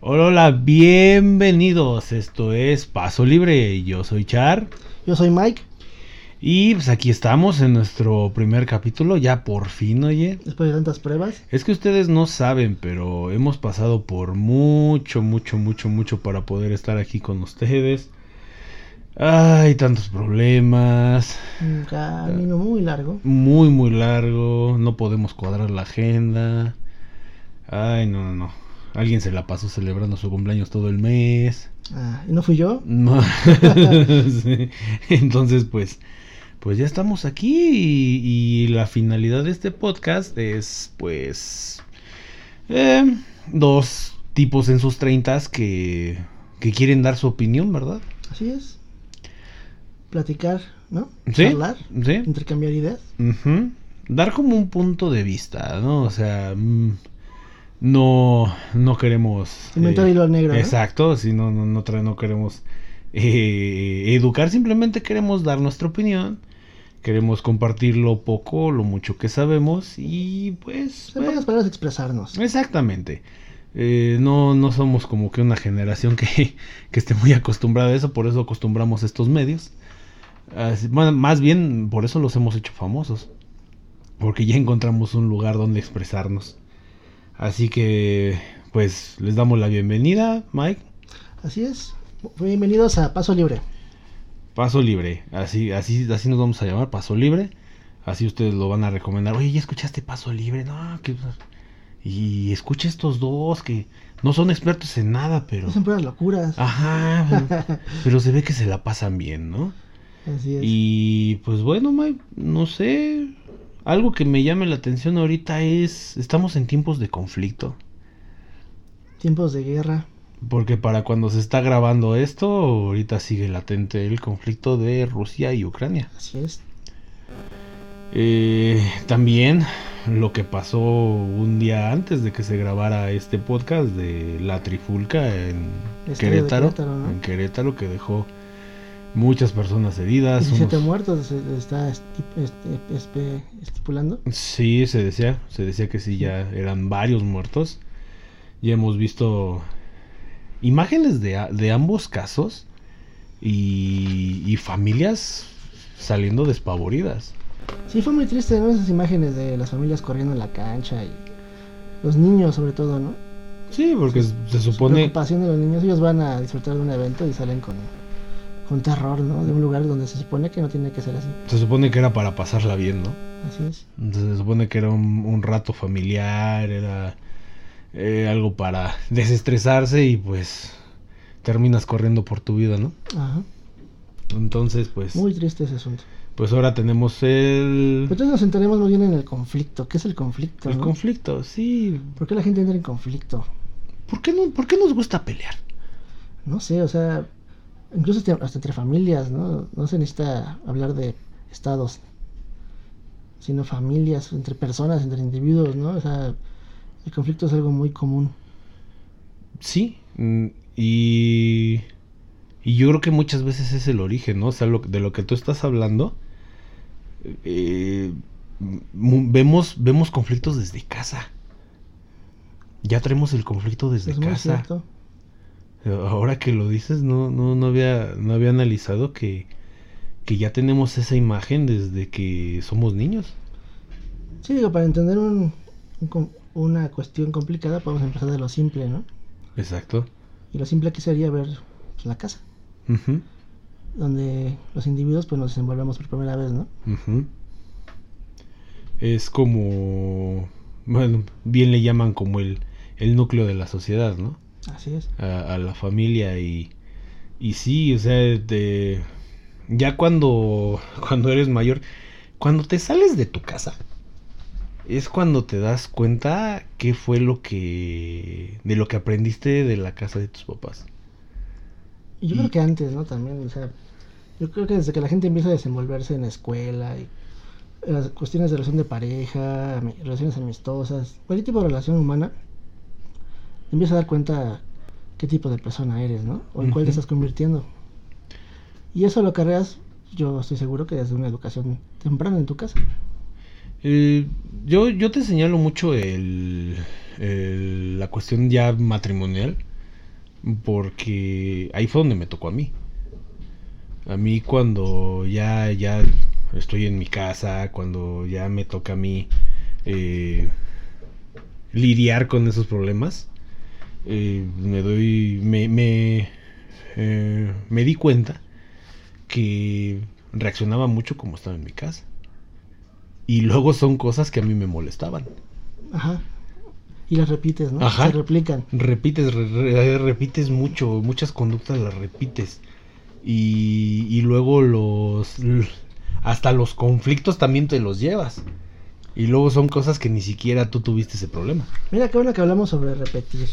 Hola, hola, bienvenidos. Esto es Paso Libre. Yo soy Char. Yo soy Mike. Y pues aquí estamos en nuestro primer capítulo, ya por fin, oye. Después de tantas pruebas. Es que ustedes no saben, pero hemos pasado por mucho, mucho, mucho, mucho para poder estar aquí con ustedes. Hay tantos problemas. Un camino muy largo. Muy, muy largo. No podemos cuadrar la agenda. Ay, no, no, no. Alguien se la pasó celebrando su cumpleaños todo el mes. Ah, ¿y no fui yo? No. Sí. Entonces, pues, pues ya estamos aquí y, y la finalidad de este podcast es, pues, eh, dos tipos en sus treintas que, que quieren dar su opinión, ¿verdad? Así es. Platicar, ¿no? Sí. Hablar, Sí. intercambiar ideas. Dar como un punto de vista, ¿no? O sea, mm, no, no queremos... Inventar eh, hilo negro. Exacto, si no, no, no, no queremos eh, educar, simplemente queremos dar nuestra opinión, queremos compartir lo poco, lo mucho que sabemos y pues... En pocas palabras, expresarnos. Exactamente. Eh, no, no somos como que una generación que, que esté muy acostumbrada a eso, por eso acostumbramos estos medios. Así- bueno, más bien, por eso los hemos hecho famosos. Porque ya encontramos un lugar donde expresarnos. Así que, pues, les damos la bienvenida, Mike. Así es. Bienvenidos a Paso Libre. Paso libre. Así, así, así nos vamos a llamar, paso libre. Así ustedes lo van a recomendar. Oye, ¿ya escuchaste paso libre? No, que... Y escucha estos dos que no son expertos en nada, pero... Dicen puras locuras. Ajá, pero, pero se ve que se la pasan bien, ¿no? Así es. Y pues bueno, Mike, no sé. Algo que me llame la atención ahorita es, estamos en tiempos de conflicto. Tiempos de guerra. Porque para cuando se está grabando esto, ahorita sigue latente el conflicto de Rusia y Ucrania. Así es. Eh, también lo que pasó un día antes de que se grabara este podcast de la trifulca en Querétaro, Querétaro, ¿no? en Querétaro que dejó muchas personas heridas. 17 unos- muertos se está este- estipulando. Sí, se decía, se decía que sí ya eran varios muertos. Ya hemos visto imágenes de, ambos casos y, y familias saliendo despavoridas. Sí, fue muy triste, ¿no? Esas imágenes de las familias corriendo en la cancha y los niños, sobre todo, ¿no? Sí, porque se Su supone preocupación de los niños, ellos van a disfrutar de un evento y salen con, con terror, ¿no? De un lugar donde se supone que no tiene que ser así. se supone que era para pasarla bien, ¿no? Así es. Entonces, se supone que era un, un rato familiar, era eh, algo para desestresarse y pues terminas corriendo por tu vida, ¿no? Ajá. Entonces, pues, Muy triste ese asunto. pues ahora tenemos el, entonces nos centraremos más bien en el conflicto. ¿Qué es el conflicto? el no? conflicto. Sí, ¿Por qué la gente entra en conflicto? ¿por qué, no, ¿por qué nos gusta pelear? No sé, o sea, incluso hasta entre familias, ¿no? No se necesita hablar de estados, sino familias, entre personas, entre individuos, ¿no? O sea, el conflicto es algo muy común. Sí, mm, y, y yo creo que muchas veces es el origen, ¿no? O sea, lo- de lo que tú estás hablando, eh, vemos, vemos conflictos desde casa. Ya traemos el conflicto desde es muy casa. cierto. Ahora que lo dices, no, no, no había, no había analizado que, que ya tenemos esa imagen desde que somos niños. Sí, digo, para entender un- una cuestión complicada podemos empezar de lo simple, ¿no? Exacto. Y lo simple que sería ver pues, la casa, donde los individuos pues nos desenvolvemos por primera vez, ¿no? ujú. Es como, bueno, bien le llaman como el, el núcleo de la sociedad, ¿no? Así es. a, a la familia y, y sí, o sea, de, ya cuando, cuando eres mayor, cuando te sales de tu casa, es cuando te das cuenta qué fue lo que, de lo que aprendiste de la casa de tus papás. Yo Y- creo que antes, ¿no? También, o sea, yo creo que desde que la gente empieza a desenvolverse en la escuela y las cuestiones de relación de pareja, relaciones amistosas, cualquier tipo de relación humana, empieza a dar cuenta qué tipo de persona eres, ¿no? O en cuál te estás convirtiendo. Y eso lo cargas, yo estoy seguro que desde una educación temprana en tu casa. Eh, yo, yo te señalo mucho el, el- la cuestión ya matrimonial. porque ahí fue donde me tocó a mí. A mí cuando ya, ya estoy en mi casa, cuando ya me toca a mí eh, lidiar con esos problemas, eh, me doy, me, me, eh, me di cuenta que reaccionaba mucho como estaba en mi casa. Y luego son cosas que a mí me molestaban. Ajá. Y las repites, ¿no? Ajá. Se replican. Repites, re- re- repites mucho, muchas conductas las repites. Y, y luego los... Hasta los conflictos también te los llevas. Y luego son cosas que ni siquiera tú tuviste ese problema. Mira qué bueno que hablamos sobre repetir.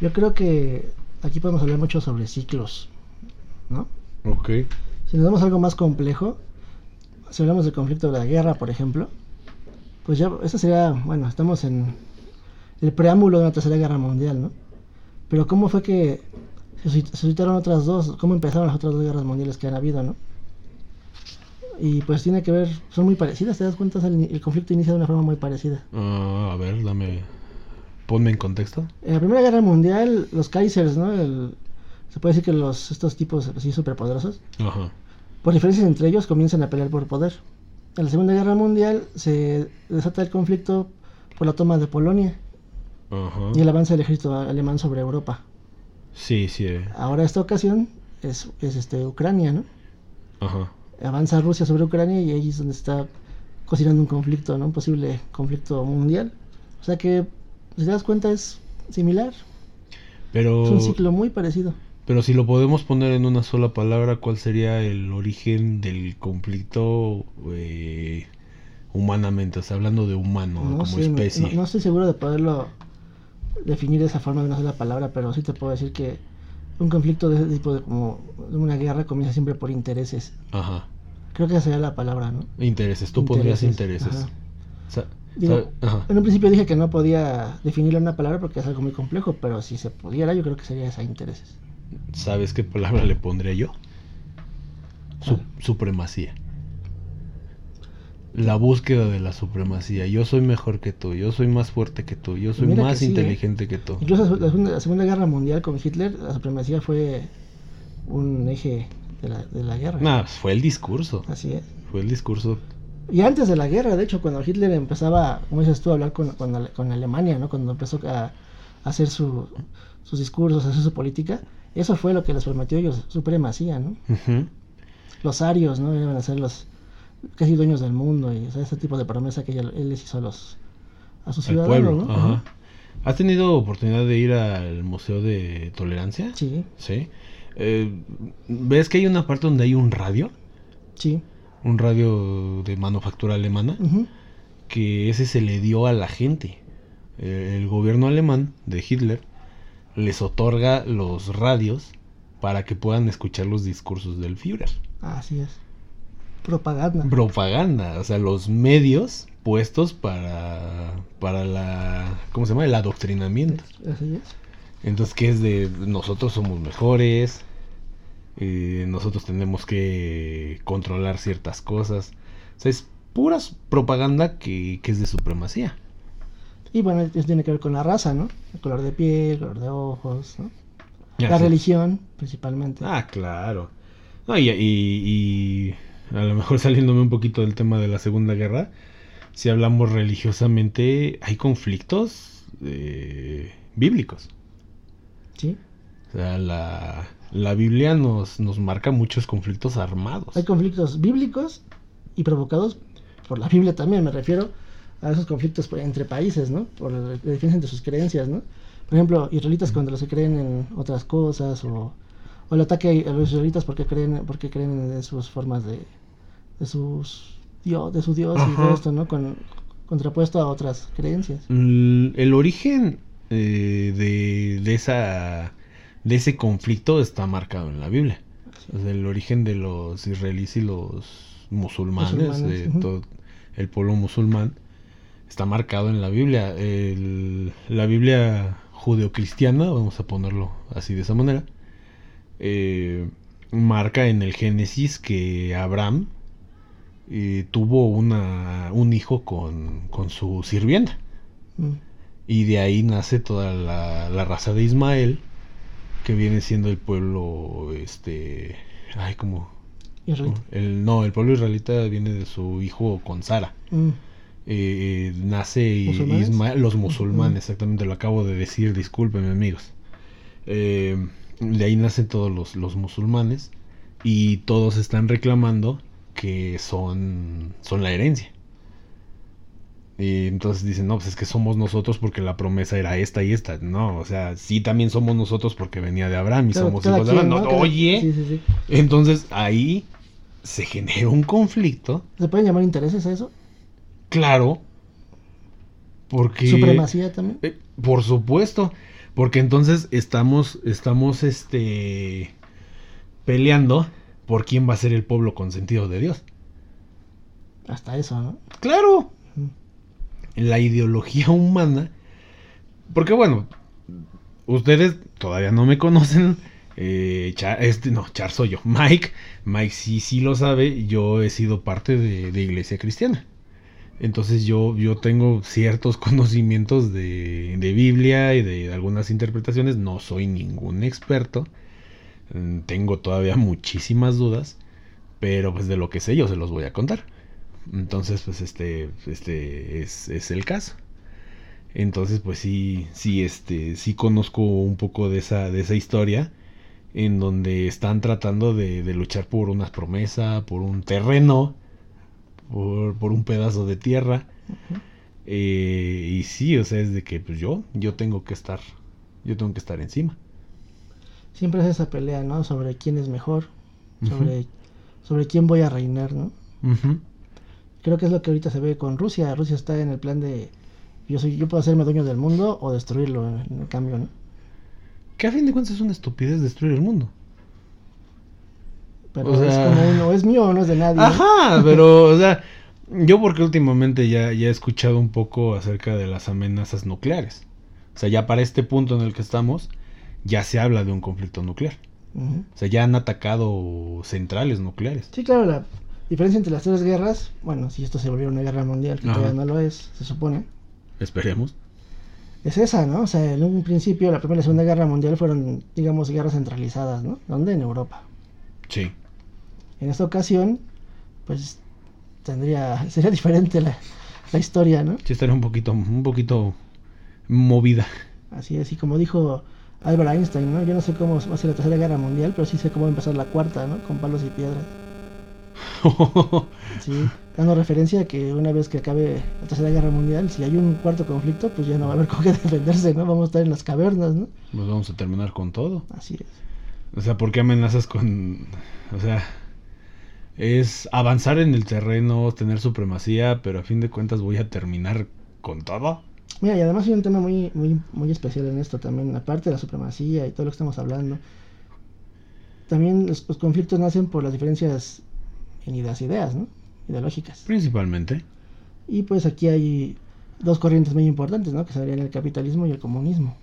Yo creo que aquí podemos hablar mucho sobre ciclos, ¿no? Ok. Si nos damos algo más complejo, si hablamos del conflicto de la guerra, por ejemplo, pues ya, eso sería, bueno, estamos en el preámbulo de una tercera guerra mundial, ¿no? Pero ¿cómo fue que se suscitaron otras dos? ¿Cómo empezaron las otras dos guerras mundiales que han habido, ¿no? Y pues tiene que ver, son muy parecidas, ¿te das cuenta? El, el conflicto inicia de una forma muy parecida. Ah, a ver, dame... Ponme en contexto. En la Primera Guerra Mundial, los Kaisers, ¿no? El- se puede decir que los, estos tipos así superpoderosos, Ajá. por diferencias entre ellos, comienzan a pelear por poder. En la Segunda Guerra Mundial se desata el conflicto por la toma de Polonia Ajá. y el avance del ejército alemán sobre Europa. Sí, sí. eh, Ahora esta ocasión es, es este, Ucrania, ¿no? Ajá. Avanza Rusia sobre Ucrania y ahí es donde está cocinando un conflicto, ¿no? Un posible conflicto mundial. O sea que, si te das cuenta, es similar. Pero... Es un ciclo muy parecido. Pero si lo podemos poner en una sola palabra, ¿cuál sería el origen del conflicto eh, humanamente? O sea, hablando de humano, No, como especie. no, no estoy seguro de poderlo definir de esa forma de una sola palabra, pero sí te puedo decir que un conflicto de ese tipo, de como una guerra, comienza siempre por intereses. Ajá. Creo que esa sería la palabra, ¿no? Intereses, tú pondrías Intereses, intereses. ajá. O sea, Digo, en un principio dije que no podía definirlo en una palabra porque es algo muy complejo, pero si se pudiera, yo creo que sería esa intereses. ¿Sabes qué palabra le pondría yo? Supremacía. La búsqueda de la supremacía. Yo soy mejor que tú, yo soy más fuerte que tú, yo soy Mira que más ¿eh? inteligente que tú. Incluso la segunda, la Segunda Guerra Mundial con Hitler, la supremacía fue un eje de la, de la guerra. Nah, fue el discurso. Así es. Fue el discurso. Y antes de la guerra, de hecho, cuando Hitler empezaba, como dices tú, a hablar con, con, Ale- con Alemania, ¿no? Cuando empezó a, a hacer su, sus discursos, a hacer su política, eso fue lo que les prometió ellos, supremacía, ¿no? Los arios, ¿no? Iban a ser los casi dueños del mundo y o sea, ese tipo de promesa que ella- él les hizo a los a Al ciudadanos, pueblo. ¿no? Ajá. Ajá. ¿Has tenido oportunidad de ir al Museo de Tolerancia? Sí, Sí. Eh, ¿Ves que hay una parte donde hay un radio? sí. Un radio de manufactura alemana. Que ese se le dio a la gente. Eh, El gobierno alemán de Hitler les otorga los radios para que puedan escuchar los discursos del Führer. Así es. Propaganda. Propaganda, o sea, los medios puestos para, para la, ¿cómo se llama? El adoctrinamiento. Así es. Entonces, que es de nosotros somos mejores, eh, nosotros tenemos que controlar ciertas cosas. O sea, es pura propaganda que, que es de supremacía. Y bueno, eso tiene que ver con la raza, ¿no? El color de piel, el color de ojos, ¿no? La religión, principalmente. Ah, claro. No, y, y- y a lo mejor saliéndome un poquito del tema de la Segunda Guerra, si hablamos religiosamente, hay conflictos eh, bíblicos. Sí. O sea, la, la Biblia nos, nos marca muchos conflictos armados. Hay conflictos bíblicos y provocados por la Biblia también, me refiero a esos conflictos entre países, ¿no? Por la defensa de sus creencias, ¿no? Por ejemplo, israelitas cuando los que creen en otras cosas o, o el ataque a los israelitas porque creen porque creen en sus formas de de sus dios, de su dios y todo esto, ¿no? Con contrapuesto a otras creencias. Mm, El origen eh, de, de esa de ese conflicto está marcado en la Biblia. O sea, el origen de los israelíes y los musulmanes, Musulmanes, de todo el pueblo musulmán, está marcado en la Biblia. El- la Biblia judeocristiana, vamos a ponerlo así de esa manera, eh, marca en el Génesis que Abraham eh, tuvo una, un hijo con, con su sirvienta. Mm. Y de ahí nace toda la, la raza de Ismael, que viene siendo el pueblo, este, ay, como... Israelita. El, no, el pueblo israelita viene de su hijo con Sara. Mm. Eh, nace. Ismael, los musulmanes, exactamente, lo acabo de decir, discúlpenme amigos. Eh, de ahí nacen todos los, los musulmanes y todos están reclamando que son, son la herencia. Y entonces dicen, no, pues es que somos nosotros porque la promesa era esta y esta. No, o sea, sí también somos nosotros porque venía de Abraham y Claro, somos hijos de Abraham. oye, Sí, sí, sí. entonces ahí se genera un conflicto, ¿Se pueden llamar intereses a eso? claro, porque... Supremacía también. Eh, por supuesto, porque entonces estamos, estamos, este, peleando por quién va a ser el pueblo consentido de Dios. Hasta eso, ¿no? Claro, Mm. la ideología humana, porque bueno, ustedes todavía no me conocen, eh, este, no, Char soy yo, Mike, Mike sí, sí lo sabe, yo he sido parte de, de iglesia cristiana. Entonces yo, yo tengo ciertos conocimientos de, de Biblia y de algunas interpretaciones, no soy ningún experto, mm, tengo todavía muchísimas dudas, pero pues de lo que sé yo se los voy a contar. Entonces, pues este, este es, es el caso. Entonces, pues sí, sí, este, sí conozco un poco de esa, de esa historia en donde están tratando de, de luchar por una promesa, por un terreno, por, por un pedazo de tierra. Eh, y sí, o sea, es de que pues yo, yo tengo que estar, yo tengo que estar encima. Siempre es esa pelea, ¿no? Sobre quién es mejor, sobre, sobre quién voy a reinar, ¿no? Creo que es lo que ahorita se ve con Rusia. Rusia está en el plan de yo soy yo puedo hacerme dueño del mundo o destruirlo en el cambio, ¿no? Que a fin de cuentas es una estupidez destruir el mundo. Pero O es sea- como uno, es mío no es de nadie. Ajá, pero, o sea, yo porque últimamente ya, ya he escuchado un poco acerca de las amenazas nucleares. O sea, ya para este punto en el que estamos, ya se habla de un conflicto nuclear. O sea, ya han atacado centrales nucleares. Sí, claro, la diferencia entre las tres guerras, bueno, si esto se volviera una guerra mundial, que Ajá. todavía no lo es, se supone, Esperemos. es esa, ¿no? O sea, en un principio la primera y la segunda guerra mundial fueron, digamos, guerras centralizadas, ¿no? ¿Dónde? En Europa. Sí. En esta ocasión, pues tendría, sería diferente la, la historia, ¿no? Sí estaría un poquito, un poquito movida. Así es, y como dijo Albert Einstein, ¿no? Yo no sé cómo va a ser la tercera guerra mundial, pero sí sé cómo va a empezar la cuarta, ¿no? Con palos y piedras. Sí, dando referencia a que una vez que acabe la tercera guerra mundial, si hay un cuarto conflicto, pues ya no va a haber con qué defenderse, ¿no? Vamos a estar en las cavernas, ¿no? Pues vamos a terminar con todo. Así es. O sea, ¿por qué amenazas con... O sea, es avanzar en el terreno, tener supremacía, pero a fin de cuentas voy a terminar con todo. Mira, y además hay un tema muy, muy, muy especial en esto también, aparte de la supremacía y todo lo que estamos hablando. También los, los conflictos nacen por las diferencias en las ideas, ¿no? Ideológicas. Principalmente. Y pues aquí hay dos corrientes muy importantes, ¿no? Que serían el capitalismo y el comunismo,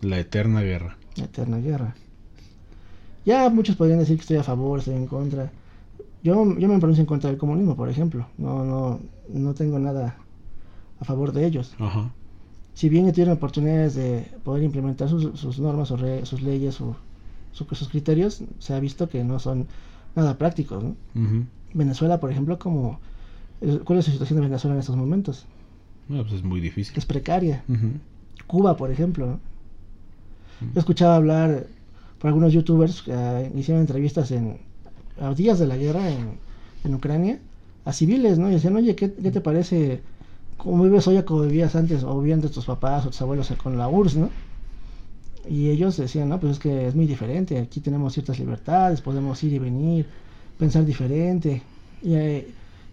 La eterna guerra. la eterna guerra. Ya muchos podrían decir que estoy a favor, estoy en contra. Yo, yo me pronuncio en contra del comunismo, por ejemplo. No, no, no tengo nada a favor de ellos. Ajá. Si bien ya tuvieron oportunidades de poder implementar sus, sus normas, o re- sus leyes, su- su- sus criterios, se ha visto que no son nada prácticos, ¿no? Venezuela, por ejemplo, como... ¿Cuál es la situación de Venezuela en estos momentos? No, pues es muy difícil. Es precaria. Cuba, por ejemplo. ¿no? Mm. Yo escuchaba hablar por algunos youtubers que ah, hicieron entrevistas en a días de la guerra en, en Ucrania a civiles, ¿no? Y decían, oye, ¿qué, qué te parece? ¿Cómo vives hoy a como vivías antes o vivían de tus papás o tus abuelos con la URSS, ¿no? Y ellos decían, no, pues es que es muy diferente. Aquí tenemos ciertas libertades, podemos ir y venir, pensar diferente. Y, eh,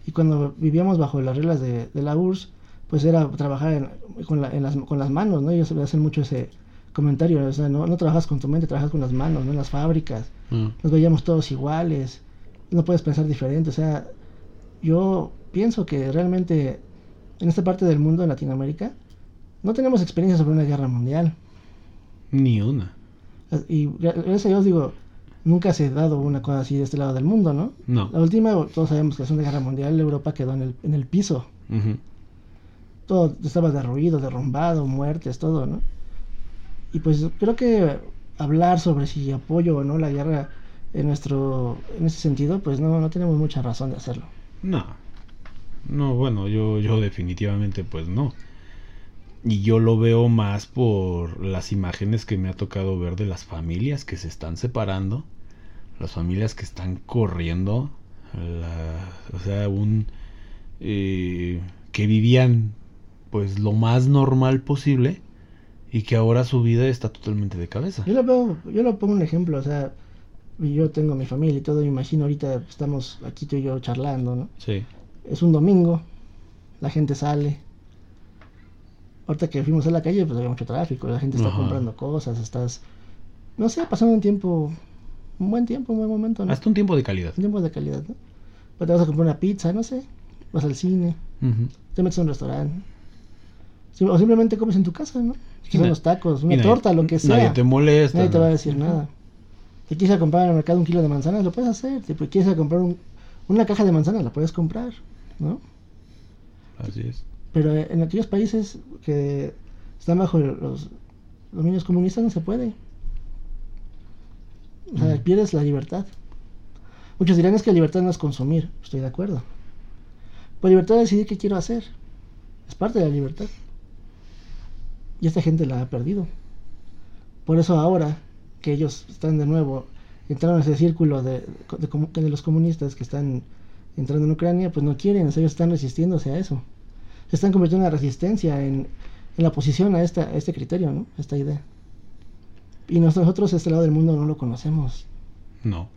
y cuando vivíamos bajo las reglas de, de la URSS, pues era trabajar en, con, la- en las, con las manos, ¿no? Ellos hacen mucho ese comentario, o sea, no, no trabajas con tu mente, trabajas con las manos, ¿no? En las fábricas, Ah. nos veíamos todos iguales, no puedes pensar diferente, o sea, yo pienso que realmente en esta parte del mundo, en Latinoamérica, no tenemos experiencia sobre una guerra mundial. Ni una. Y gra- gracias a Dios digo, nunca se ha dado una cosa así de este lado del mundo, ¿no? No. La última, todos sabemos que la Segunda Guerra Mundial, Europa quedó en el, en el piso. Todo estaba derruido, derrumbado, muertes, todo, ¿no? Y pues creo que hablar sobre si apoyo o no la guerra en nuestro en ese sentido, pues no, no tenemos mucha razón de hacerlo. No. No, bueno, yo, yo definitivamente pues no. Y yo lo veo más por las imágenes que me ha tocado ver de las familias que se están separando, las familias que están corriendo, la- o sea, un eh, que vivían pues lo más normal posible y que ahora su vida está totalmente de cabeza. Yo lo veo, yo lo pongo un ejemplo, o sea, yo tengo mi familia y todo, me imagino ahorita estamos aquí tú y yo charlando, ¿no? Sí. Es un domingo, la gente sale. Ahorita que fuimos a la calle, pues había mucho tráfico, la gente está Ajá. comprando cosas, estás, no sé, pasando un tiempo, un buen tiempo, un buen momento, ¿no? Hasta un tiempo de calidad. Un tiempo de calidad, ¿no? Pues te vas a comprar una pizza, no sé, vas al cine, te metes a un restaurante. O simplemente comes en tu casa, ¿no? Na- unos tacos, una nadie- torta, lo que sea. Nadie te molesta. Nadie te va a decir nada. Si quieres ir a comprar en el mercado un kilo de manzanas, lo puedes hacer. Si quieres ir a comprar un- una caja de manzanas, la puedes comprar, ¿no? Así es. Pero en aquellos países que están bajo los dominios comunistas no se puede. O sea, Mm. pierdes la libertad. Muchos dirán es que la libertad no es consumir. Estoy de acuerdo. Pero libertad de decidir qué quiero hacer. Es parte de la libertad. Y esta gente la ha perdido. Por eso ahora que ellos están de nuevo, entraron en ese círculo de, de, comu- de los comunistas que están entrando en Ucrania, pues no quieren, ellos están resistiéndose a eso. Se están convirtiendo en la resistencia, en, en la oposición a, esta, a este criterio, ¿no? A esta idea. Y nosotros, este lado del mundo, no lo conocemos. No.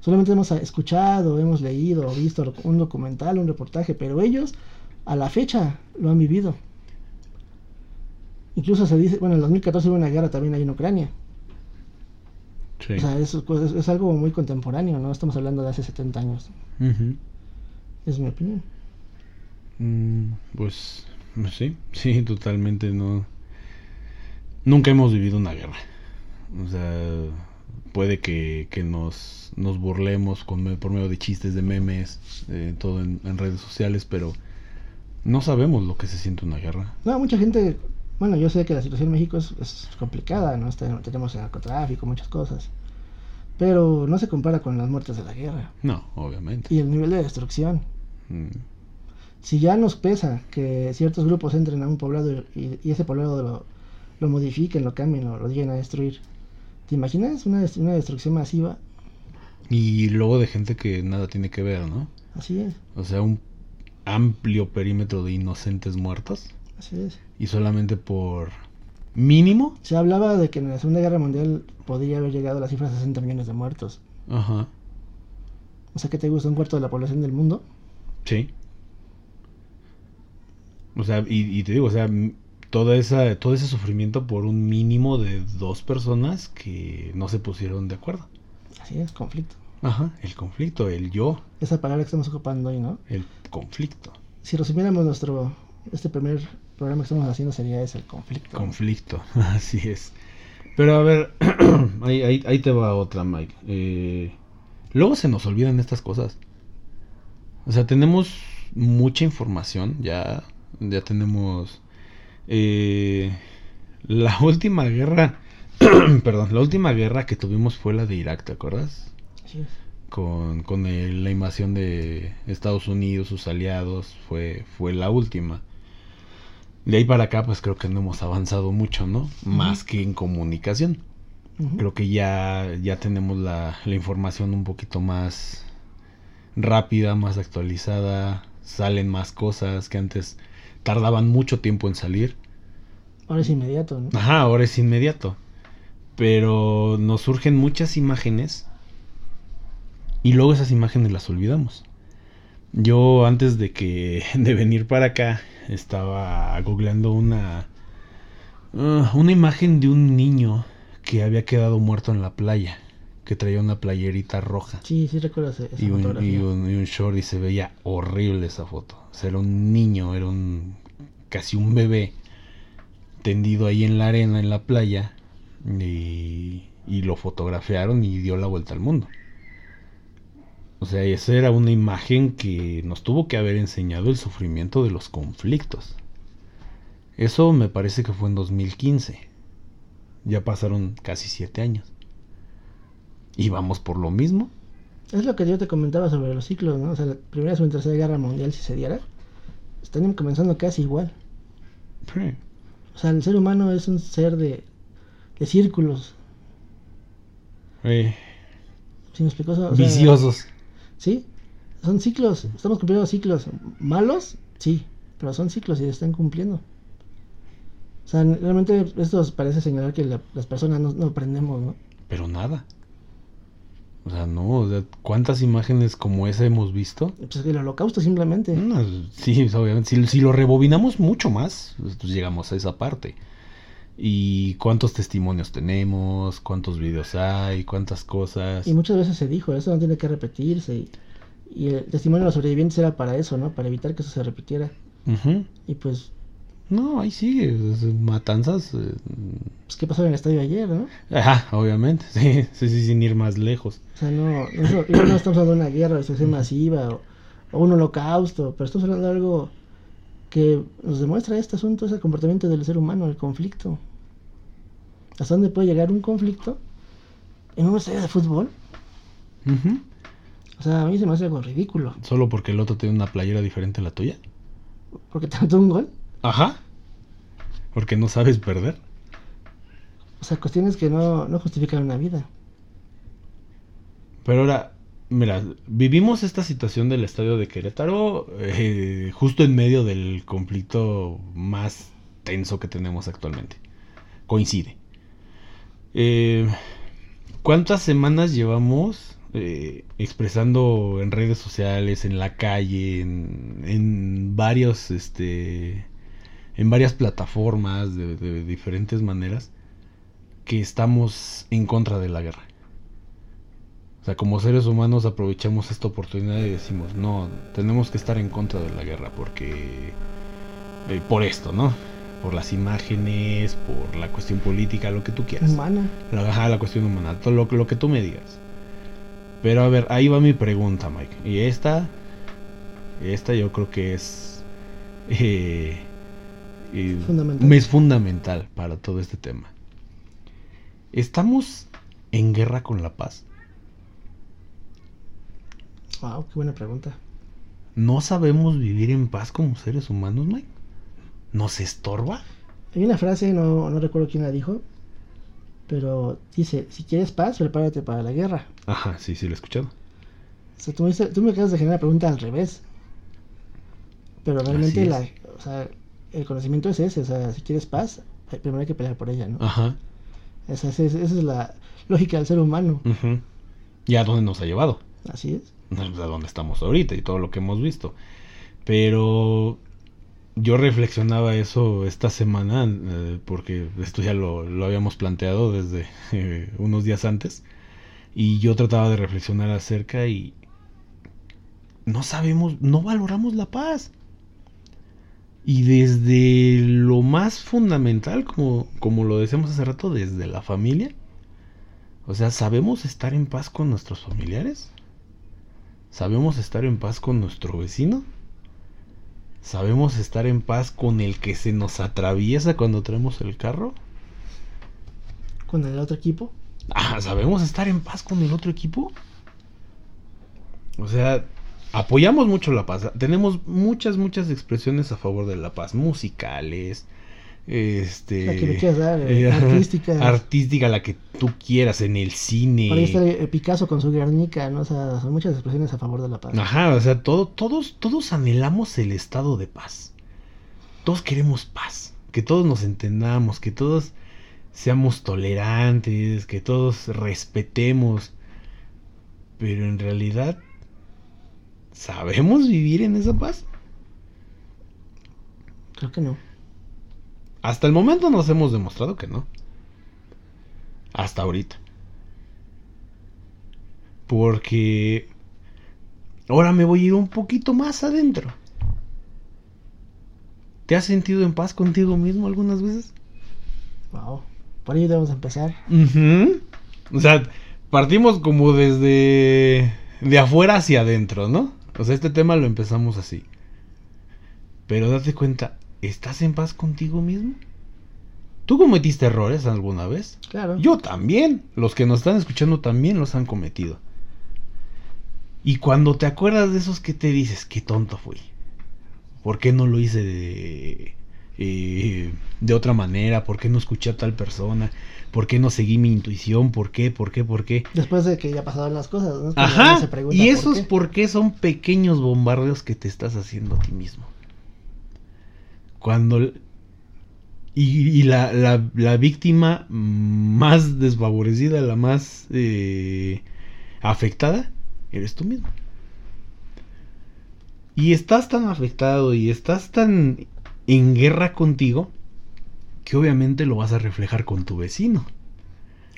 Solamente hemos escuchado, hemos leído, visto un documental, un reportaje, pero ellos a la fecha lo han vivido. Incluso se dice, bueno, en 2014 hubo una guerra también ahí en Ucrania. Sí. O sea, es, es, es algo muy contemporáneo, ¿no? Estamos hablando de hace 70 años. Ujú. Es mi opinión. Mm, pues pues sí, sí, totalmente no. Nunca hemos vivido una guerra. O sea, puede que, que nos, nos burlemos con, por medio de chistes, de memes, eh, todo en, en redes sociales, pero no sabemos lo que se siente una guerra. No, mucha gente, bueno, yo sé que la situación en México es, es complicada, ¿no? Está- tenemos el narcotráfico, muchas cosas. Pero no se compara con las muertes de la guerra No, obviamente. y el nivel de destrucción. Mm, Si ya nos pesa que ciertos grupos entren a un poblado y, y ese poblado lo, lo modifiquen, lo cambien, lo, lo lleguen a destruir, ¿te imaginas una, una destrucción masiva? Y luego de gente que nada tiene que ver, ¿no? Así es, O sea, un amplio perímetro de inocentes muertos. así es. Y solamente por mínimo. Se hablaba de que en la Segunda Guerra Mundial podría haber llegado a la cifra de 60 millones de muertos. Ajá. O sea, que te gusta un cuarto de la población del mundo. Sí. O sea, y, y te digo, o sea, toda esa, todo ese sufrimiento por un mínimo de dos personas que no se pusieron de acuerdo. Así es, conflicto. Ajá, el conflicto, el yo, Esa palabra que estamos ocupando hoy, ¿no? el conflicto. Si resumiéramos nuestro, este primer programa que estamos haciendo sería ese, el conflicto. Conflicto, así es. Pero a ver, ahí, ahí, ahí te va otra, Mike. Eh, luego se nos olvidan estas cosas. O sea, tenemos mucha información, ya, ya tenemos... eh, la última guerra, perdón, la última guerra que tuvimos fue la de Irak, ¿te acuerdas? Así es. Con, con el- la invasión de Estados Unidos, sus aliados, fue, fue la última. De ahí para acá, pues creo que no hemos avanzado mucho, ¿no? Más que en comunicación. Creo que ya, ya tenemos la, la información un poquito más rápida, más actualizada. Salen más cosas que antes tardaban mucho tiempo en salir. Ahora es inmediato, ¿no? Ajá, ahora es inmediato. Pero nos surgen muchas imágenes y luego esas imágenes las olvidamos. Yo antes de que de venir para acá estaba googleando una ah, una imagen de un niño que había quedado muerto en la playa, que traía una playerita roja Sí, sí recuerdo esa y un, fotografía. y, un, y un short y se veía horrible esa foto. O sea, era un niño, era un casi un bebé tendido ahí en la arena, en la playa, y, y lo fotografiaron y dio la vuelta al mundo. O sea, esa era una imagen que nos tuvo que haber enseñado el sufrimiento de los conflictos. Eso me parece que fue en 2015. Ya pasaron casi siete años. Y vamos por lo mismo. Es lo que yo te comentaba sobre los ciclos, ¿no? O sea, la Primera y Tercera Guerra Mundial, si se diera, están comenzando casi igual. Sí. O sea, el ser humano es un ser de, de círculos. Eh, ¿Sí me explicó eso? O sea, viciosos. Sí, son ciclos. Estamos cumpliendo ciclos. ¿Malos? Sí, pero son ciclos y se están cumpliendo. O sea, realmente esto parece señalar que la- las personas no, no aprendemos, ¿no? Pero nada. O sea, no, o sea, ¿cuántas imágenes como esa hemos visto? Pues el holocausto simplemente. No, sí, obviamente. Si, si lo rebobinamos mucho más, pues llegamos a esa parte. ¿Y cuántos testimonios tenemos? ¿Cuántos videos hay? ¿Cuántas cosas? Y muchas veces se dijo, eso no tiene que repetirse. Y, y el testimonio de los sobrevivientes era para eso, ¿no? Para evitar que eso se repitiera. Ujú. Y pues, No, ahí sigue. es- Matanzas. eh, pues ¿qué pasó en el estadio ayer, no? Ajá, obviamente. Sí, sí, sí, sin ir más lejos. O sea, no, no, no estamos hablando de una guerra, de destrucción masiva o, o un holocausto, pero estamos hablando de algo que nos demuestra este asunto, ese comportamiento del ser humano, el conflicto. ¿Hasta dónde puede llegar un conflicto en un estadio de fútbol? O sea, a mí se me hace algo ridículo. Solo porque el otro tiene una playera diferente a la tuya. Porque te anotó un gol. Ajá. Porque no sabes perder. O sea, cuestiones que no, no justifican una vida. Pero ahora, mira, vivimos esta situación del estadio de Querétaro eh, justo en medio del conflicto más tenso que tenemos actualmente. Coincide. Eh, ¿Cuántas semanas llevamos eh, expresando en redes sociales, en la calle, en, en varios, este, en varias plataformas de, de diferentes maneras, que estamos en contra de la guerra? O sea, como seres humanos aprovechamos esta oportunidad y decimos, no, tenemos que estar en contra de la guerra porque... eh, por esto, ¿no? Por las imágenes, por la cuestión política, lo que tú quieras. Humana. La, ajá, la cuestión humana, todo lo, lo que tú me digas. Pero a ver, ahí va mi pregunta, Mike. Y esta, esta yo creo que es... eh, Fundamental. Es fundamental para todo este tema. ¿Estamos en guerra con la paz? Wow, qué buena pregunta. ¿No sabemos vivir en paz como seres humanos, Mike? ¿Nos estorba? Hay una frase, no, no recuerdo quién la dijo, pero dice, si quieres paz, prepárate para la guerra. Ajá, sí, sí, lo he escuchado. O sea, tú me, dices- tú me acabas de generar la pregunta al revés. Pero realmente la, es. o sea, el conocimiento es ese, o sea, si quieres paz, primero hay que pelear por ella, ¿no? Ajá. Esa, esa es- esa es la lógica del ser humano. ujú. ¿Y a dónde nos ha llevado? Así es. Pues, a dónde estamos ahorita y todo lo que hemos visto. Pero yo reflexionaba eso esta semana, eh, porque esto ya lo, lo habíamos planteado desde eh, unos días antes. Y yo trataba de reflexionar acerca y no sabemos, no valoramos la paz. Y desde lo más fundamental, como, como lo decíamos hace rato, desde la familia. O sea, ¿sabemos estar en paz con nuestros familiares? ¿Sabemos estar en paz con nuestro vecino? ¿Sabemos estar en paz con el que se nos atraviesa cuando traemos el carro? Con el otro equipo. Ah, ¿sabemos estar en paz con el otro equipo? O sea, apoyamos mucho la paz. Tenemos muchas, muchas expresiones a favor de la paz. Musicales. Este. La que quieras dar, eh, ajá, artísticas. Artística, la que tú quieras, en el cine. Por ahí está Picasso con su Guernica, ¿no? O sea, son muchas expresiones a favor de la paz. Ajá, o sea, todo, todos, todos anhelamos el estado de paz. Todos queremos paz. Que todos nos entendamos, que todos seamos tolerantes, que todos respetemos. Pero en realidad, ¿sabemos vivir en esa paz? Creo que no. Hasta el momento nos hemos demostrado que no. Hasta ahorita. Porque ahora me voy a ir un poquito más adentro. ¿Te has sentido en paz contigo mismo algunas veces? Wow. Por ahí debemos empezar. O sea, partimos como desde de afuera hacia adentro, ¿no? O sea, este tema lo empezamos así. Pero date cuenta, ¿estás en paz contigo mismo? ¿Tú cometiste errores alguna vez? Claro. Yo también. Los que nos están escuchando también los han cometido. Y cuando te acuerdas de esos que te dices, qué tonto fui. ¿Por qué no lo hice de, eh, de otra manera? ¿Por qué no escuché a tal persona? ¿Por qué no seguí mi intuición? ¿Por qué? ¿Por qué? ¿Por qué? Después de que ya pasaron las cosas, ¿no? Ajá. se Y por esos qué. por qué son pequeños bombardeos que te estás haciendo a ti mismo. Cuando... y la, la- la víctima más desfavorecida, la más eh, afectada, eres tú mismo. Y estás tan afectado y estás tan en guerra contigo que obviamente lo vas a reflejar con tu vecino.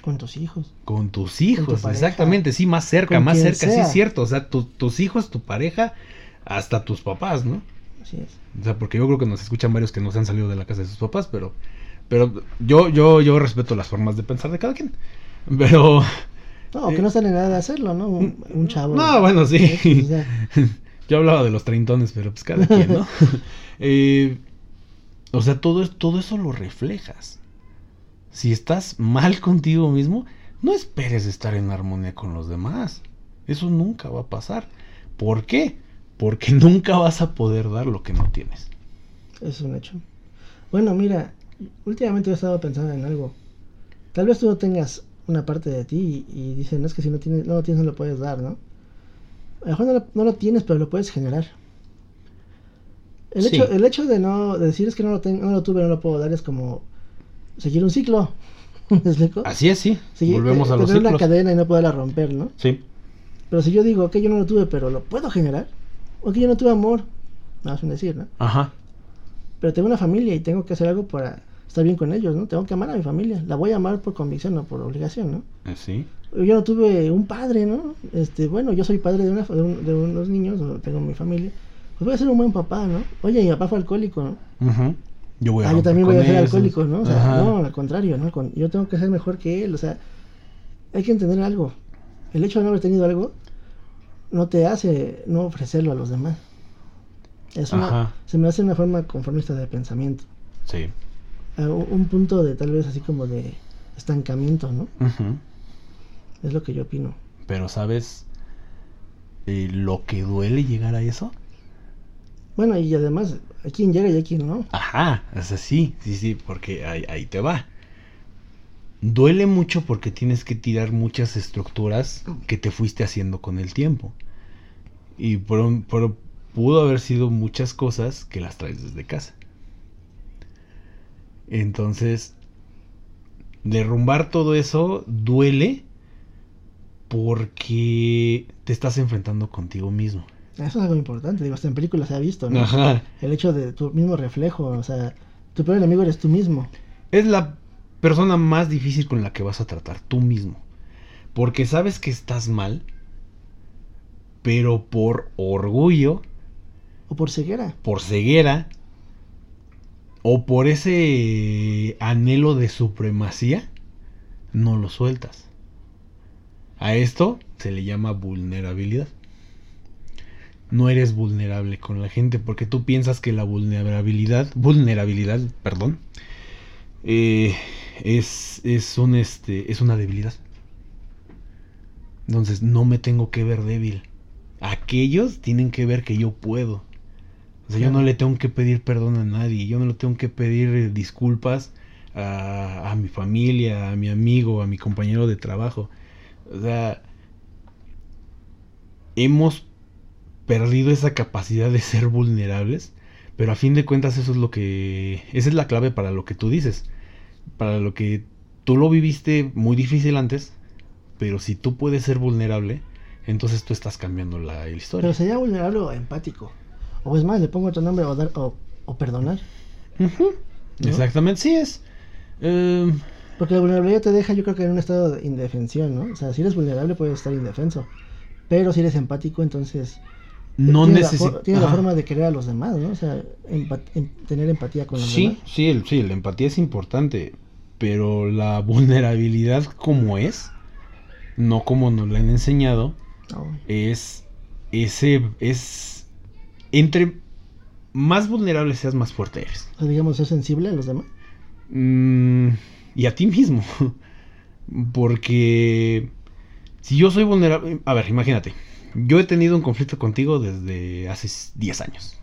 Con tus hijos. Con tus hijos, exactamente, sí, más cerca, Con más cerca, sí sea. es cierto. O sea, tu- tus hijos, tu pareja, hasta tus papás, ¿no? Así es. O sea, porque yo creo que nos escuchan varios que no se han salido de la casa de sus papás, pero, pero yo, yo, yo respeto las formas de pensar de cada quien. Pero, No, Eh, que no sale nada de hacerlo, ¿no? Un, un chavo. no, bueno, sí. Sea, Yo hablaba de los treintones, pero pues cada quien, ¿no? Eh, o sea, todo, todo eso lo reflejas. Si estás mal contigo mismo, no esperes estar en armonía con los demás. Eso nunca va a pasar. ¿Por qué? Porque nunca vas a poder dar lo que no tienes. es un hecho. Bueno, mira, últimamente he estado pensando en algo. Tal vez tú no tengas una parte de ti y, y dicen, es que si no, tienes, no lo tienes, no lo puedes dar, ¿no? A lo mejor no lo, no lo tienes, pero lo puedes generar. El, Sí. hecho, el hecho de no de decir es que no lo, ten- no lo tuve, no lo puedo dar, es como seguir un ciclo. ¿Me explico? Así es, sí. Seguir- Volvemos te- a los tener una ciclos. cadena y no poderla romper, ¿no? Sí. Pero si yo digo, ok, yo no lo tuve, pero lo puedo generar, o que yo no tuve amor, nada más un decir, ¿no? Ajá. Pero tengo una familia y tengo que hacer algo para estar bien con ellos, ¿no? Tengo que amar a mi familia. La voy a amar por convicción, no por obligación, ¿no? Eh, Sí. Yo no tuve un padre, ¿no? Este, bueno, yo soy padre de, una, de, un- de unos niños, tengo mi familia. Pues voy a ser un buen papá, ¿no? Oye, mi papá fue alcohólico, ¿no? Ujú. Yo voy a Ah, yo también voy a ser eso. alcohólico, ¿no? O sea, Ajá. no, al contrario, ¿no? Yo tengo que ser mejor que él, o sea, hay que entender algo. El hecho de no haber tenido algo no te hace no ofrecerlo a los demás. Es una, se me hace una forma conformista de pensamiento. Sí. A un un punto de tal vez así como de estancamiento, ¿no? Ujú. Es lo que yo opino. Pero sabes eh, lo que duele llegar a eso. Bueno, y además, hay quien llega y hay quien no. Ajá, es así, sí, sí, porque ahí, ahí te va. Duele mucho porque tienes que tirar muchas estructuras que te fuiste haciendo con el tiempo. Y por- pudo haber sido muchas cosas que las traes desde casa. Entonces, derrumbar todo eso duele porque te estás enfrentando contigo mismo. Eso es algo importante, digo, hasta en películas se ha visto, ¿no? Ajá. El hecho de tu mismo reflejo, o sea, tu peor enemigo eres tú mismo. Es la persona más difícil con la que vas a tratar, tú mismo. Porque sabes que estás mal, pero por orgullo, O por ceguera. por ceguera, o por ese anhelo de supremacía, no lo sueltas. A esto se le llama vulnerabilidad. No eres vulnerable con la gente porque tú piensas que la vulnerabilidad, vulnerabilidad, perdón, eh, es, es un este es una debilidad. Entonces no me tengo que ver débil. Aquellos tienen que ver que yo puedo. O sea, yo no le tengo que pedir perdón a nadie. Yo no le tengo que pedir eh, disculpas a, a mi familia, a mi amigo, a mi compañero de trabajo. O sea, hemos perdido esa capacidad de ser vulnerables. Pero a fin de cuentas eso es lo que... Esa es la clave para lo que tú dices. Para lo que tú lo viviste muy difícil antes. Pero si tú puedes ser vulnerable, entonces tú estás cambiando la historia. Pero sería vulnerable o empático. O es más, le pongo otro nombre o, dar, o, o perdonar. Exactamente, sí es. Eh, Porque la vulnerabilidad te deja, yo creo que en un estado de indefensión, ¿no? O sea, si eres vulnerable puedes estar indefenso. Pero si eres empático, entonces no for- tienes la forma de querer a los demás, ¿no? O sea, em- tener empatía con los Sí, demás. sí, el, sí, la empatía es importante. Pero la vulnerabilidad como es, no como nos la han enseñado, es ese es entre más vulnerable seas más fuerte eres o sea, digamos, ser sensible a los demás. Mm, y a ti mismo. Porque si yo soy vulnerable, a ver, imagínate, yo he tenido un conflicto contigo desde hace 10 años.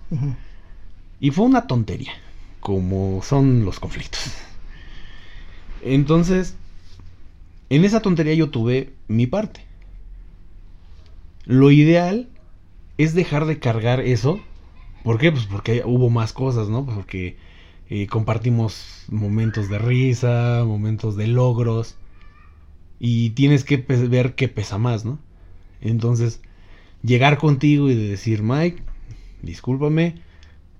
Y fue una tontería, como son los conflictos. Entonces, en esa tontería yo tuve mi parte. Lo ideal es dejar de cargar eso. ¿Por qué? Pues porque hubo más cosas, ¿no? Porque eh, compartimos momentos de risa, momentos de logros. Y tienes que ver qué pesa más, ¿no? Entonces, llegar contigo y de decir, Mike, discúlpame,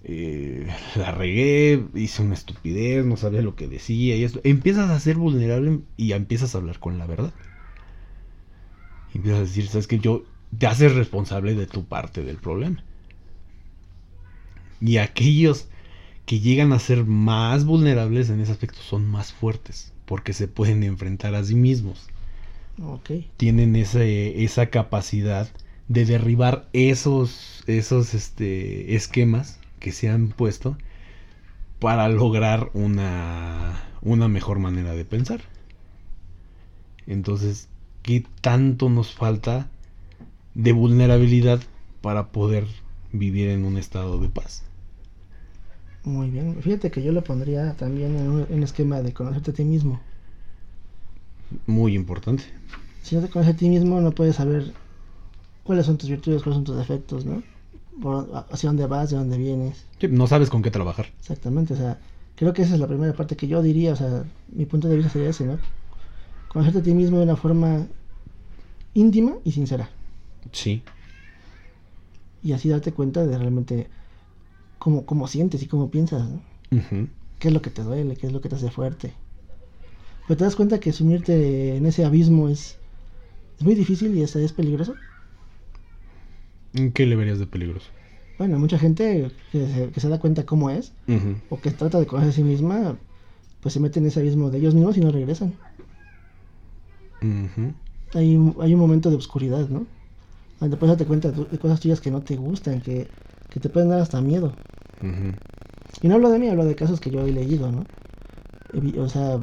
eh, la regué, hice una estupidez, no sabía lo que decía y esto. Empiezas a ser vulnerable y empiezas a hablar con la verdad. Y empiezas a decir, sabes que yo te haces responsable de tu parte del problema. Y aquellos que llegan a ser más vulnerables en ese aspecto son más fuertes, porque se pueden enfrentar a sí mismos Ok. tienen ese, esa capacidad de derribar esos, esos este, esquemas que se han puesto para lograr una, una mejor manera de pensar. Entonces, ¿qué tanto nos falta de vulnerabilidad para poder vivir en un estado de paz? Muy bien. Fíjate que yo lo pondría también en un, en un esquema de conocerte a ti mismo. Muy importante. Si no te conoces a ti mismo, no puedes saber cuáles son tus virtudes, cuáles son tus defectos, ¿no? Por- hacia dónde vas, de dónde vienes. Sí, No sabes con qué trabajar. Exactamente, o sea, creo que esa es la primera parte que yo diría, o sea, mi punto de vista sería ese, ¿no? Conocerte a ti mismo de una forma íntima y sincera. Sí. Y así darte cuenta de realmente cómo, cómo sientes y cómo piensas, ¿no? Qué es lo que te duele, qué es lo que te hace fuerte. Pero te das cuenta que sumirte en ese abismo es, es muy difícil y hasta es peligroso. ¿Qué le verías de peligroso? Bueno, mucha gente que se, que se da cuenta cómo es o que trata de conocer a sí misma, pues se mete en ese abismo de ellos mismos y no regresan. Hay, un- hay un momento de oscuridad, ¿no? Donde puedes darte cuenta de cosas tuyas que no te gustan, que, que te pueden dar hasta miedo. Y no hablo de mí, hablo de casos que yo he leído, ¿no? O sea,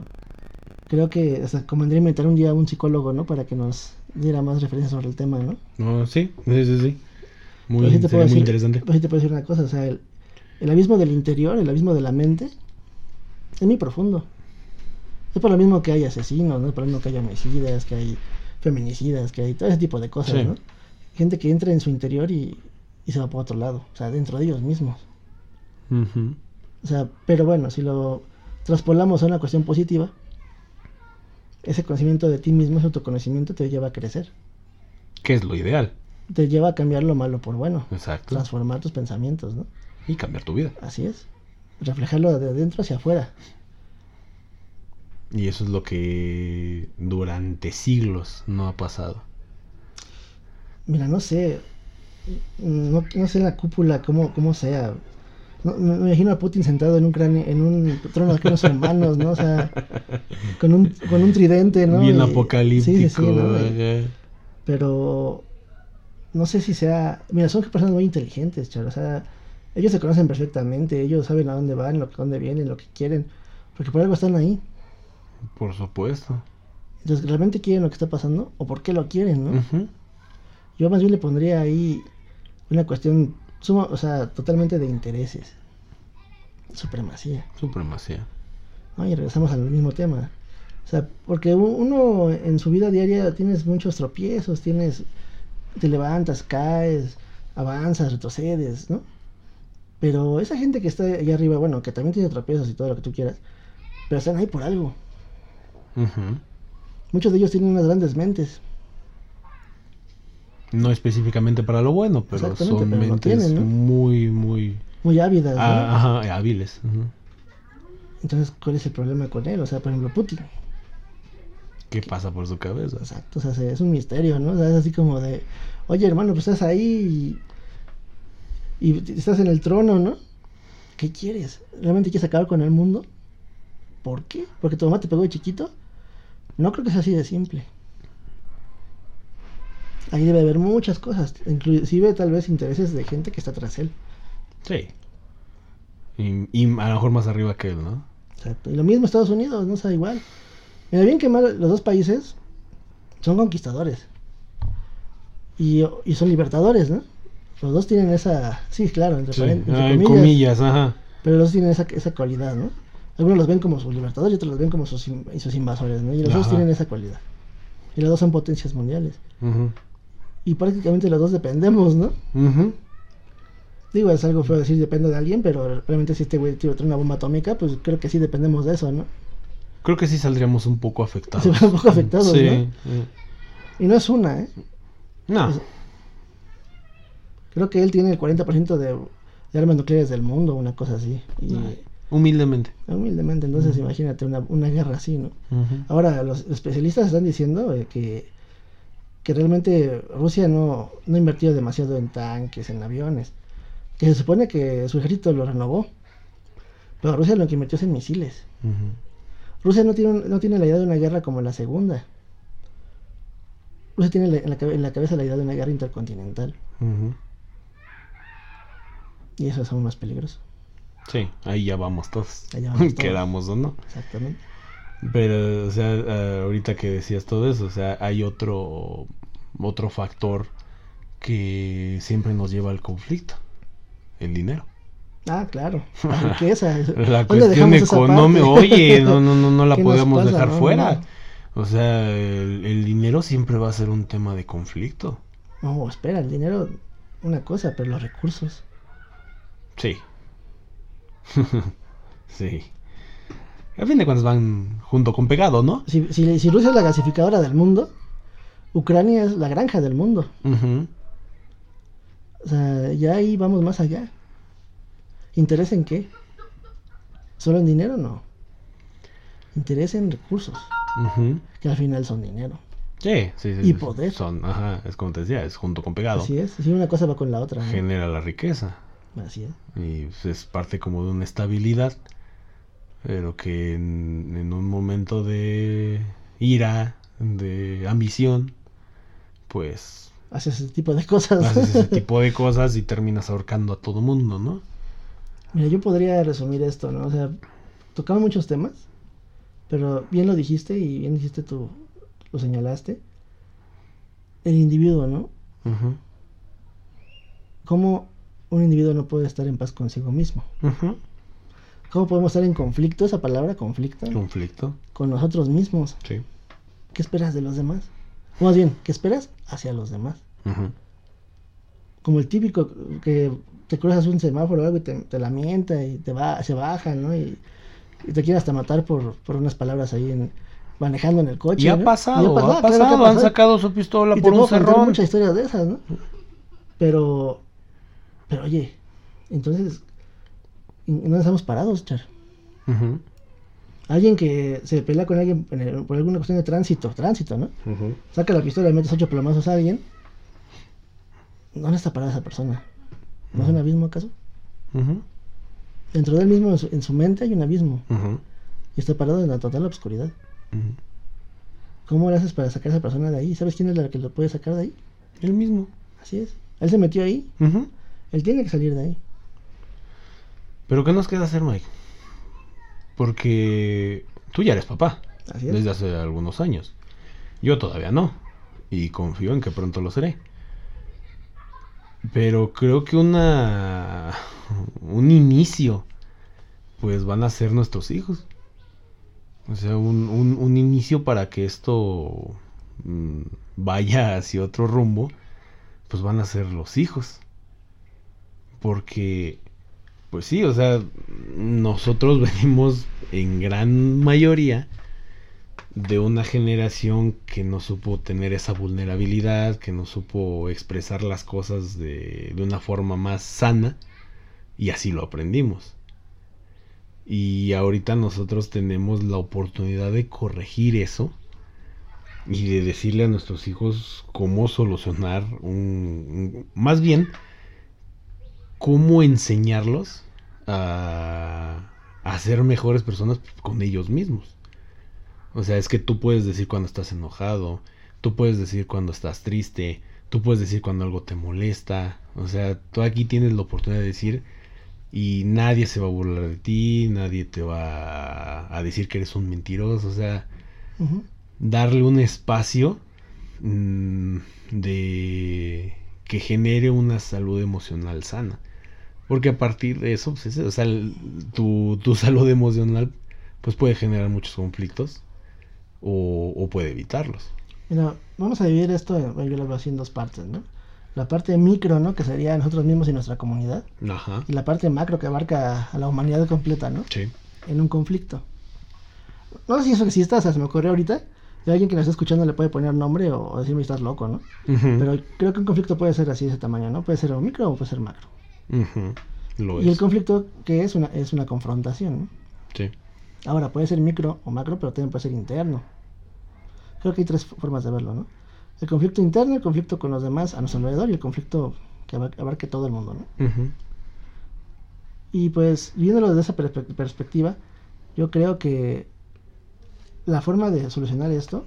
creo que hasta convendría inventar un día a un psicólogo, ¿no? Para que nos diera más referencias sobre el tema, ¿no? No, sí, sí, sí, sí. Muy, sí te interesante. pero sí te puedo decir una cosa, o sea, el, el abismo del interior, el abismo de la mente, es muy profundo. Es por lo mismo que hay asesinos, ¿no? Es por lo mismo que hay homicidas, que hay feminicidas, que hay todo ese tipo de cosas, Sí. ¿no? Gente que entra en su interior y, y se va por otro lado, o sea, dentro de ellos mismos. O sea, pero bueno, si lo traspolamos a una cuestión positiva, ese conocimiento de ti mismo, ese autoconocimiento te lleva a crecer, Que es lo ideal. Te lleva a cambiar lo malo por bueno, Exacto. transformar tus pensamientos, ¿no? Y cambiar tu vida. Así es. Reflejarlo de adentro hacia afuera. Y eso es lo que durante siglos no ha pasado. Mira, no sé, no, no sé la cúpula cómo, cómo sea. No, me imagino a Putin sentado en un cráneo, en un trono de aquellos humanos, ¿no? O sea, con un, con un tridente, ¿no? Bien Y- apocalíptico. Sí, sí, sí, ¿no? Pero no sé si sea. Mira, son personas muy inteligentes, Charo. O sea, ellos se conocen perfectamente, ellos saben a dónde van, lo, a dónde vienen, lo que quieren. Porque por algo están ahí. Por supuesto. Entonces, ¿realmente quieren lo que está pasando? ¿O por qué lo quieren, no? Yo más bien le pondría ahí una cuestión, suma, o sea, totalmente de intereses. Supremacía. Supremacía. ¿no? Y regresamos al mismo tema. O sea, porque uno en su vida diaria tienes muchos tropiezos, tienes, te levantas, caes, avanzas, retrocedes, ¿no? Pero esa gente que está allá arriba, bueno, que también tiene tropiezos y todo lo que tú quieras, pero están ahí por algo. Muchos de ellos tienen unas grandes mentes. No específicamente para lo bueno, pero son pero mentes tienen, ¿no? muy, muy Muy ávidas, ¿no? ah, ajá, hábiles. Entonces, ¿cuál es el problema con él? O sea, por ejemplo, Putin. ¿Qué pasa por su cabeza? Exacto, o sea, se- es un misterio, ¿no? O sea, es así como de, oye hermano, pues estás ahí y, y estás en el trono, ¿no? ¿Qué quieres? ¿Realmente quieres acabar con el mundo? ¿Por qué? ¿Porque tu mamá te pegó de chiquito? No creo que sea así de simple. Ahí debe haber muchas cosas, inclusive tal vez intereses de gente que está tras él. Sí. Y, y a lo mejor más arriba que él, ¿no? Exacto. Y lo mismo Estados Unidos, no sea igual. Mira, bien que mal, los dos países son conquistadores. Y, y son libertadores, ¿no? Los dos tienen esa. Sí, claro, entre, Sí. entre Ah, en comillas, ajá. Pero los dos tienen esa, esa cualidad, ¿no? Algunos los ven como sus libertadores y otros los ven como sus, in- sus invasores, ¿no? Y los dos tienen esa cualidad. Y los dos son potencias mundiales. Ujú. Y prácticamente los dos dependemos, ¿no? Ujú. Digo, es algo feo decir dependo de alguien, pero realmente si este güey tiene una bomba atómica, pues creo que sí dependemos de eso, ¿no? Creo que sí saldríamos un poco afectados. Un poco afectados, Sí. ¿no? eh. Y no es una, ¿eh? No. Creo que él tiene el 40% de, de armas nucleares del mundo, una cosa así. Y Humildemente. humildemente, entonces imagínate una, una guerra así, ¿no? Ahora, los especialistas están diciendo eh, que, que realmente Rusia no, no ha invertido demasiado en tanques, en aviones. Que se supone que su ejército lo renovó. Pero Rusia lo que invirtió es en misiles. Ujú. Rusia no tiene, no tiene la idea de una guerra como la segunda. Rusia tiene la- en, la, cabe- en la cabeza la idea de una guerra intercontinental. Y eso es aún más peligroso. Sí, ahí ya vamos todos. Allá vamos todos. Quedamos o no. Exactamente. Pero, o sea, ahorita que decías todo eso, o sea, hay otro, otro factor que siempre nos lleva al conflicto. El dinero. Ah, claro. La riqueza. La ¿Dónde cuestión económica, oye, no, no, no, no la ¿Qué nos podemos pasa? dejar No, fuera. no. O sea, el, el dinero siempre va a ser un tema de conflicto. No, espera, el dinero, una cosa, pero los recursos. Sí. sí. A fin de cuentas van junto con pegado, ¿no? Si, si, si Rusia es la gasificadora del mundo, Ucrania es la granja del mundo. O sea, ya ahí vamos más allá. ¿Interés en qué? ¿Solo en dinero? No. Interés en recursos, que al final son dinero. Sí, sí, sí. Y sí, poder. Son, ajá, es como te decía, es junto con pegado. Así es. Si una cosa va con la otra. ¿no? Genera la riqueza. Así es. Y pues, es parte como de una estabilidad. Pero que en, en un momento de ira, de ambición, pues Haces ese tipo de cosas. haces ese tipo de cosas y terminas ahorcando a todo mundo, ¿no? Mira, yo podría resumir esto, ¿no? O sea, tocamos muchos temas, pero bien lo dijiste y bien dijiste tú, lo señalaste. El individuo, ¿no? Ujú, ¿Cómo un individuo no puede estar en paz consigo mismo? ujú. ¿Cómo podemos estar en conflicto, esa palabra, conflicto, Conflicto, con nosotros mismos? sí. ¿Qué esperas de los demás? O más bien, ¿qué esperas hacia los demás? Ujú, Como el típico que te cruzas un semáforo o algo y te, te lamenta y te va, se baja, ¿no? Y, y te quiere hasta matar por, por unas palabras ahí en, manejando en el coche. Y ha ¿no? pasado, Y ha pasado, ha han sacado su pistola Y te por puedo un cerrón. muchas historias de esas, ¿no? Pero, pero oye, entonces, ¿y ¿no estamos parados, Char? Alguien que se pelea con alguien en el- por alguna cuestión de tránsito, tránsito, ¿no? Saca la pistola y metes ocho plomazos a alguien. ¿Dónde está parada esa persona? ¿No es un abismo acaso? Ujú, Dentro de él mismo, en su, en su mente, hay un abismo. Y está parado en la total obscuridad. ¿Cómo le haces para sacar a esa persona de ahí? ¿Sabes quién es la que lo puede sacar de ahí? El mismo. Así es. Él se metió ahí. Él tiene que salir de ahí. Pero ¿qué nos queda hacer, Mike? Porque tú ya eres papá Así es. desde hace algunos años. Yo todavía no. Y confío en que pronto lo seré. Pero creo que una un inicio pues van a ser nuestros hijos. O sea, un, un- inicio para que esto mm, vaya hacia otro rumbo, pues van a ser los hijos. Porque, pues sí, o sea, nosotros venimos en gran mayoría de una generación que no supo tener esa vulnerabilidad, que no supo expresar las cosas de, de una forma más sana, y así lo aprendimos. Y ahorita nosotros tenemos la oportunidad de corregir eso y de decirle a nuestros hijos cómo solucionar un... más bien, cómo enseñarlos a, a ser mejores personas con ellos mismos. O sea, es que tú puedes decir cuando estás enojado, tú puedes decir cuando estás triste, tú puedes decir cuando algo te molesta. O sea, tú aquí tienes la oportunidad de decir y nadie se va a burlar de ti, nadie te va a decir que eres un mentiroso, o sea, darle un espacio mm, de que genere una salud emocional sana. Porque a partir de eso, pues, es- o sea, tu, tu salud emocional pues puede generar muchos conflictos o, o puede evitarlos. Mira, vamos a dividir esto, bueno, yo lo veo así en dos partes, ¿no? La parte micro, ¿no? Que sería nosotros mismos y nuestra comunidad. Ajá. Y la parte macro que abarca a la humanidad completa, ¿no? Sí. En un conflicto. No sé si eso o sea, se me ocurrió ahorita. Y alguien que nos está escuchando le puede poner nombre o, o decirme estás loco, ¿no? Ujú. Pero creo que un conflicto puede ser así de ese tamaño, ¿no? Puede ser o micro o puede ser macro. Ujú. Lo Y el conflicto que es una, es una confrontación, ¿no? Sí. Ahora, puede ser micro o macro, pero también puede ser interno. Creo que hay tres formas de verlo, ¿no? El conflicto interno, el conflicto con los demás a nuestro alrededor y el conflicto que abar- abarque todo el mundo, ¿no? Y pues, viéndolo desde esa perspe- perspectiva, yo creo que la forma de solucionar esto,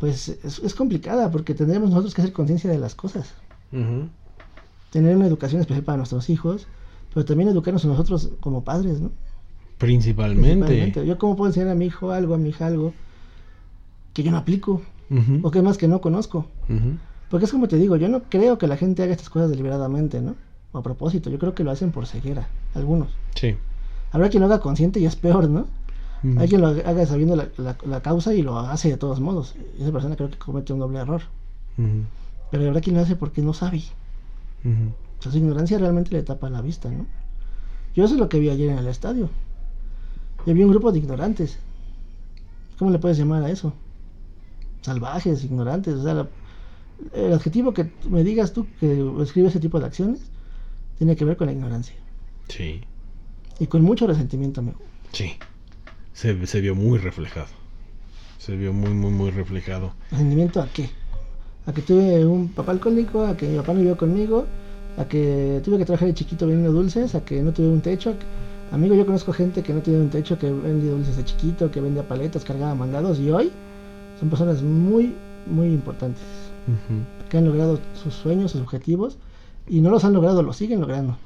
pues es, es complicada porque tendremos nosotros que hacer conciencia de las cosas. Tener una educación especial para nuestros hijos, pero también educarnos a nosotros como padres, ¿no? Principalmente. Principalmente. Yo cómo puedo enseñar a mi hijo algo, a mi hija algo que yo no aplico o que más que no conozco. Porque es como te digo, yo no creo que la gente haga estas cosas deliberadamente, ¿no? O a propósito, yo creo que lo hacen por ceguera, algunos. Sí. Habrá quien lo haga consciente y es peor, ¿no? Hay quien lo haga sabiendo la, la- la causa y lo hace de todos modos. Esa persona creo que comete un doble error. Pero habrá quien lo hace porque no sabe. O sea, su ignorancia realmente le tapa la vista, ¿no? Yo eso es lo que vi ayer en el estadio. Yo vi un grupo de ignorantes. ¿Cómo le puedes llamar a eso? Salvajes, ignorantes. O sea, la- el adjetivo que me digas tú que escribe ese tipo de acciones tiene que ver con la ignorancia. Sí. Y con mucho resentimiento, amigo. Sí. Se, se vio muy reflejado. Se vio muy, muy, muy reflejado. ¿Resentimiento a qué? A que tuve un papá alcohólico, a que mi papá no vivió conmigo, a que tuve que trabajar de chiquito vendiendo dulces, a que no tuve un techo. a que- Amigo, yo conozco gente que no tiene un techo, que vendía dulces de chiquito, que vendía paletas, cargaba mandados y hoy son personas muy, muy importantes, que han logrado sus sueños, sus objetivos y no los han logrado, los siguen logrando.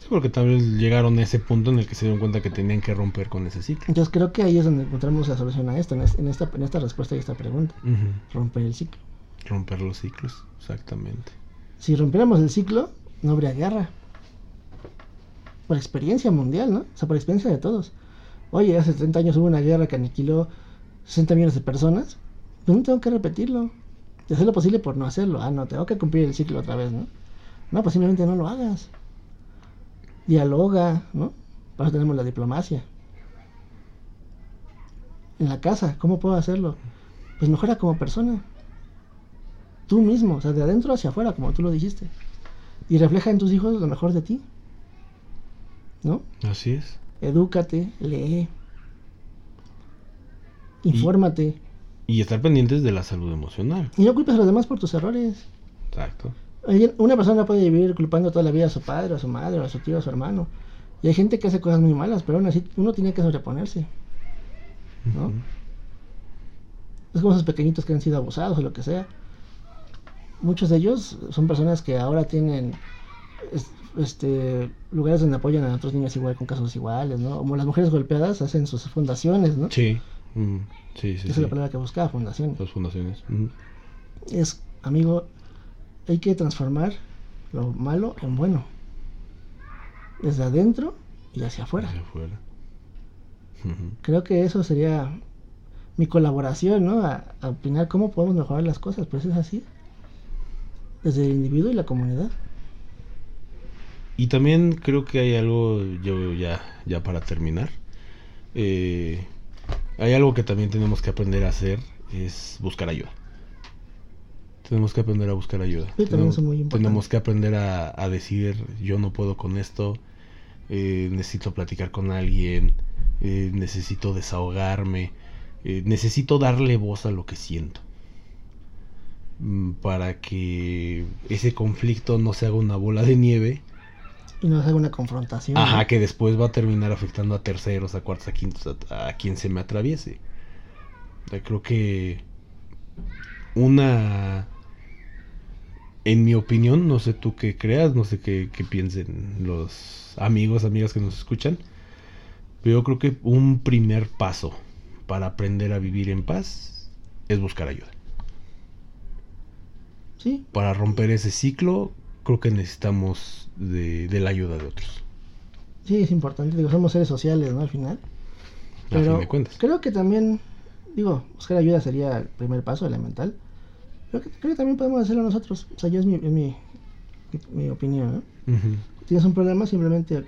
Sí, porque tal vez llegaron a ese punto en el que se dieron cuenta que tenían que romper con ese ciclo. Entonces creo que ahí es donde encontramos la solución a esto, en es- en esta, en esta respuesta y esta pregunta, romper el ciclo. Romper los ciclos, exactamente. Si rompiéramos el ciclo, no habría guerra. Por experiencia mundial, ¿no? O sea, por experiencia de todos. Oye, hace 30 años hubo una guerra que aniquiló 60 millones de personas. No tengo que repetirlo. Y hacer lo posible por no hacerlo. Ah, no, tengo que cumplir el ciclo otra vez, ¿no? No, pues no lo hagas. Dialoga, ¿no? Para eso tenemos la diplomacia. En la casa, ¿cómo puedo hacerlo? Pues mejora como persona tú mismo, o sea, de adentro hacia afuera, como tú lo dijiste. Y refleja en tus hijos lo mejor de ti. ¿No? Así es. Edúcate, lee. Infórmate. Y estar pendientes de la salud emocional. Y no culpes a los demás por tus errores. Exacto. Una persona puede vivir culpando toda la vida a su padre, a su madre, a su tío, a su hermano. Y hay gente que hace cosas muy malas, pero aún así uno tiene que sobreponerse. ¿no? Es como esos pequeñitos que han sido abusados o lo que sea. Muchos de ellos son personas que ahora tienen este lugares donde apoyan a otros niños igual con casos iguales, ¿no? Como las mujeres golpeadas hacen sus fundaciones, ¿no? Sí. Mm, Sí, sí, Esa es sí. la palabra que buscaba, fundaciones. Las fundaciones. Ujú. Es, amigo, hay que transformar lo malo en bueno. Desde adentro y hacia afuera. Hacia afuera. Creo que eso sería mi colaboración, ¿no? A, a opinar cómo podemos mejorar las cosas, pues es así. Desde el individuo y la comunidad. Y también creo que hay algo, yo ya, ya para terminar, eh, hay algo que también tenemos que aprender a hacer, es buscar ayuda. Tenemos que aprender a buscar ayuda. Sí, muy tenemos que aprender a, a decir, yo no puedo con esto, eh, necesito platicar con alguien, eh, necesito desahogarme, eh, necesito darle voz a lo que siento. Mm, Para que ese conflicto no se haga una bola de nieve Y no hacer una confrontación. Ajá, ¿no? que después va a terminar afectando a terceros, a cuartos, a quintos, a, a quien se me atraviese. O sea, creo que una en mi opinión, no sé tú qué creas, no sé qué, qué piensen los amigos, amigas que nos escuchan, pero yo creo que un primer paso para aprender a vivir en paz es buscar ayuda. Sí, Para romper ese ciclo, creo que necesitamos de, de la ayuda de otros. sí, es importante. Digo, somos seres sociales, ¿no? Al final. A fin Pero de cuentas. creo que también, digo, buscar ayuda sería el primer paso elemental. Creo que, creo que también podemos hacerlo nosotros. O sea, yo es mi, es mi, mi, opinión, ¿no? Ujú. Tienes un problema, simplemente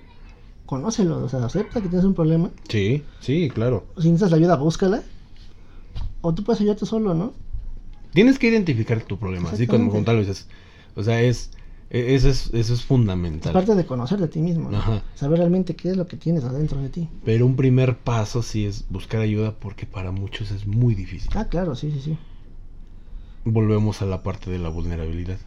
conócelo, o sea, acepta que tienes un problema. Sí, sí, claro. Si necesitas la ayuda, búscala. O tú puedes ayudarte solo, ¿no? Tienes que identificar tu problema, así como, como tal lo dices. O sea, es, eso es, eso es Es fundamental. parte de conocer de ti mismo, ¿no? Ajá. Saber realmente qué es lo que tienes adentro de ti. Pero un primer paso sí es buscar ayuda porque para muchos es muy difícil. Ah, claro, sí, sí, sí. Volvemos a la parte de la vulnerabilidad.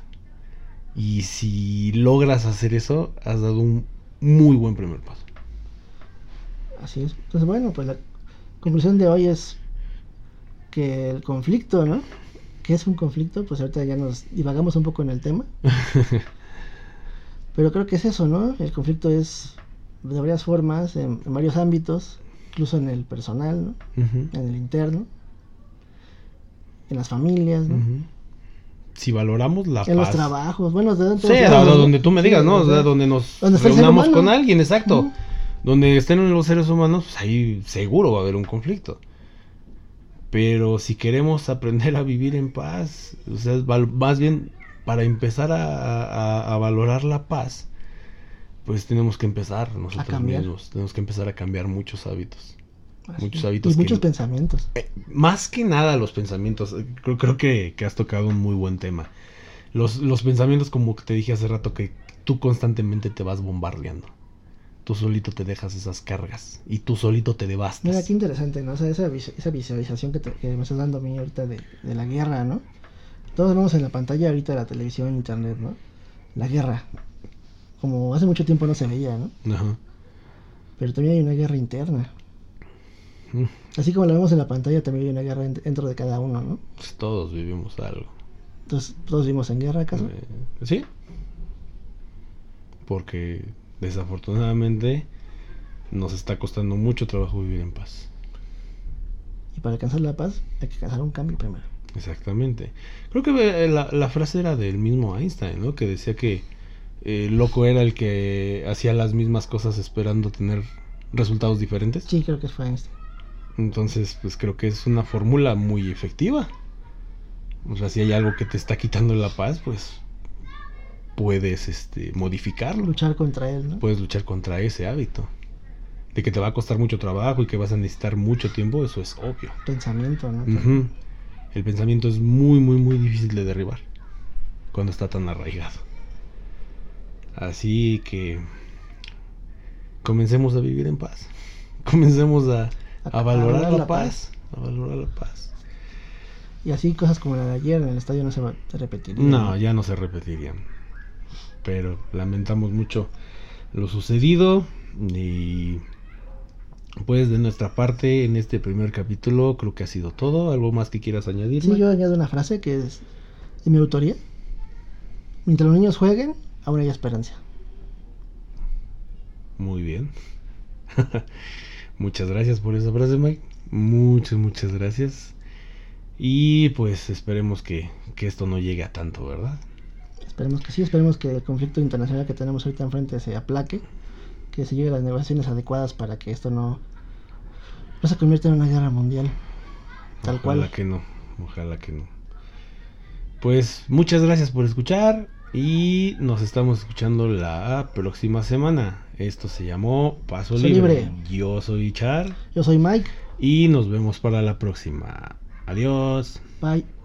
Y si logras hacer eso, has dado un muy buen primer paso. Así es. Entonces, bueno, pues la conclusión de hoy es que el conflicto, ¿no? ¿Qué es un conflicto? Pues ahorita ya nos divagamos un poco en el tema. Pero creo que es eso, ¿no? El conflicto es de varias formas, en, en varios ámbitos, incluso en el personal, ¿no? En el interno, en las familias, ¿no? Si valoramos la En los trabajos, bueno, de donde, Sí, donde tú me digas, ¿no? O sea, donde nos donde reunamos con alguien, exacto. Donde estén los seres humanos, pues ahí seguro va a haber un conflicto. Pero si queremos aprender a vivir en paz, o sea, más bien para empezar a, a- a valorar la paz, pues tenemos que empezar nosotros mismos. Tenemos que empezar a cambiar muchos hábitos. Así. muchos hábitos Y muchos que- pensamientos. Eh, más que nada los pensamientos. eh, Creo, creo que, que has tocado un muy buen tema. Los, los pensamientos, como te dije hace rato, que tú constantemente te vas bombardeando. Tú solito te dejas esas cargas y tú solito te devastas. Mira, qué interesante, ¿no? O sea, esa, esa visualización que, te- que me estás dando a mí ahorita de, de la guerra, ¿no? Todos vemos en la pantalla ahorita de la televisión, internet, ¿no? La guerra. Como hace mucho tiempo no se veía, ¿no? Ajá. Pero también hay una guerra interna. Mm, Así como la vemos en la pantalla, también hay una guerra en- dentro de cada uno, ¿no? pues todos vivimos algo. Entonces, ¿todos vivimos en guerra acaso? Eh, sí. Porque desafortunadamente nos está costando mucho trabajo vivir en paz. Y para alcanzar la paz hay que alcanzar un cambio primero. Exactamente. Creo que eh, la, la frase era del mismo Einstein, ¿no? Que decía que eh, loco era el que hacía las mismas cosas esperando tener resultados diferentes. Sí, creo que fue Einstein. Entonces, pues creo que es una fórmula muy efectiva. O sea, si hay algo que te está quitando la paz, pues puedes este, modificarlo. Luchar contra él, ¿no? Puedes luchar contra ese hábito. De que te va a costar mucho trabajo y que vas a necesitar mucho tiempo, eso es obvio. Pensamiento, ¿no? El pensamiento es muy, muy, muy difícil de derribar cuando está tan arraigado. Así que comencemos a vivir en paz. Comencemos a, a valorar la, paz, A valorar la paz. Y así cosas como la de ayer en el estadio no se va a repetir. No, ya no se repetirían. Pero lamentamos mucho lo sucedido y pues de nuestra parte en este primer capítulo creo que ha sido todo. ¿Algo más que quieras añadir? Sí, yo añado una frase que es de mi autoría. Mientras los niños jueguen, aún hay esperanza. Muy bien. muchas gracias por esa frase, Mike. Muchas, muchas gracias. Y pues esperemos que, que esto no llegue a tanto, ¿verdad? Esperemos que sí, esperemos que el conflicto internacional que tenemos ahorita enfrente se aplaque, que se lleguen las negociaciones adecuadas para que esto no, no se convierta en una guerra mundial. Tal Ojalá cual. que no, ojalá que no. Pues muchas gracias por escuchar y nos estamos escuchando la próxima semana. Esto se llamó Paso Libre. libre. Yo soy Char Yo soy Mike. y nos vemos para la próxima. Adiós. Bye.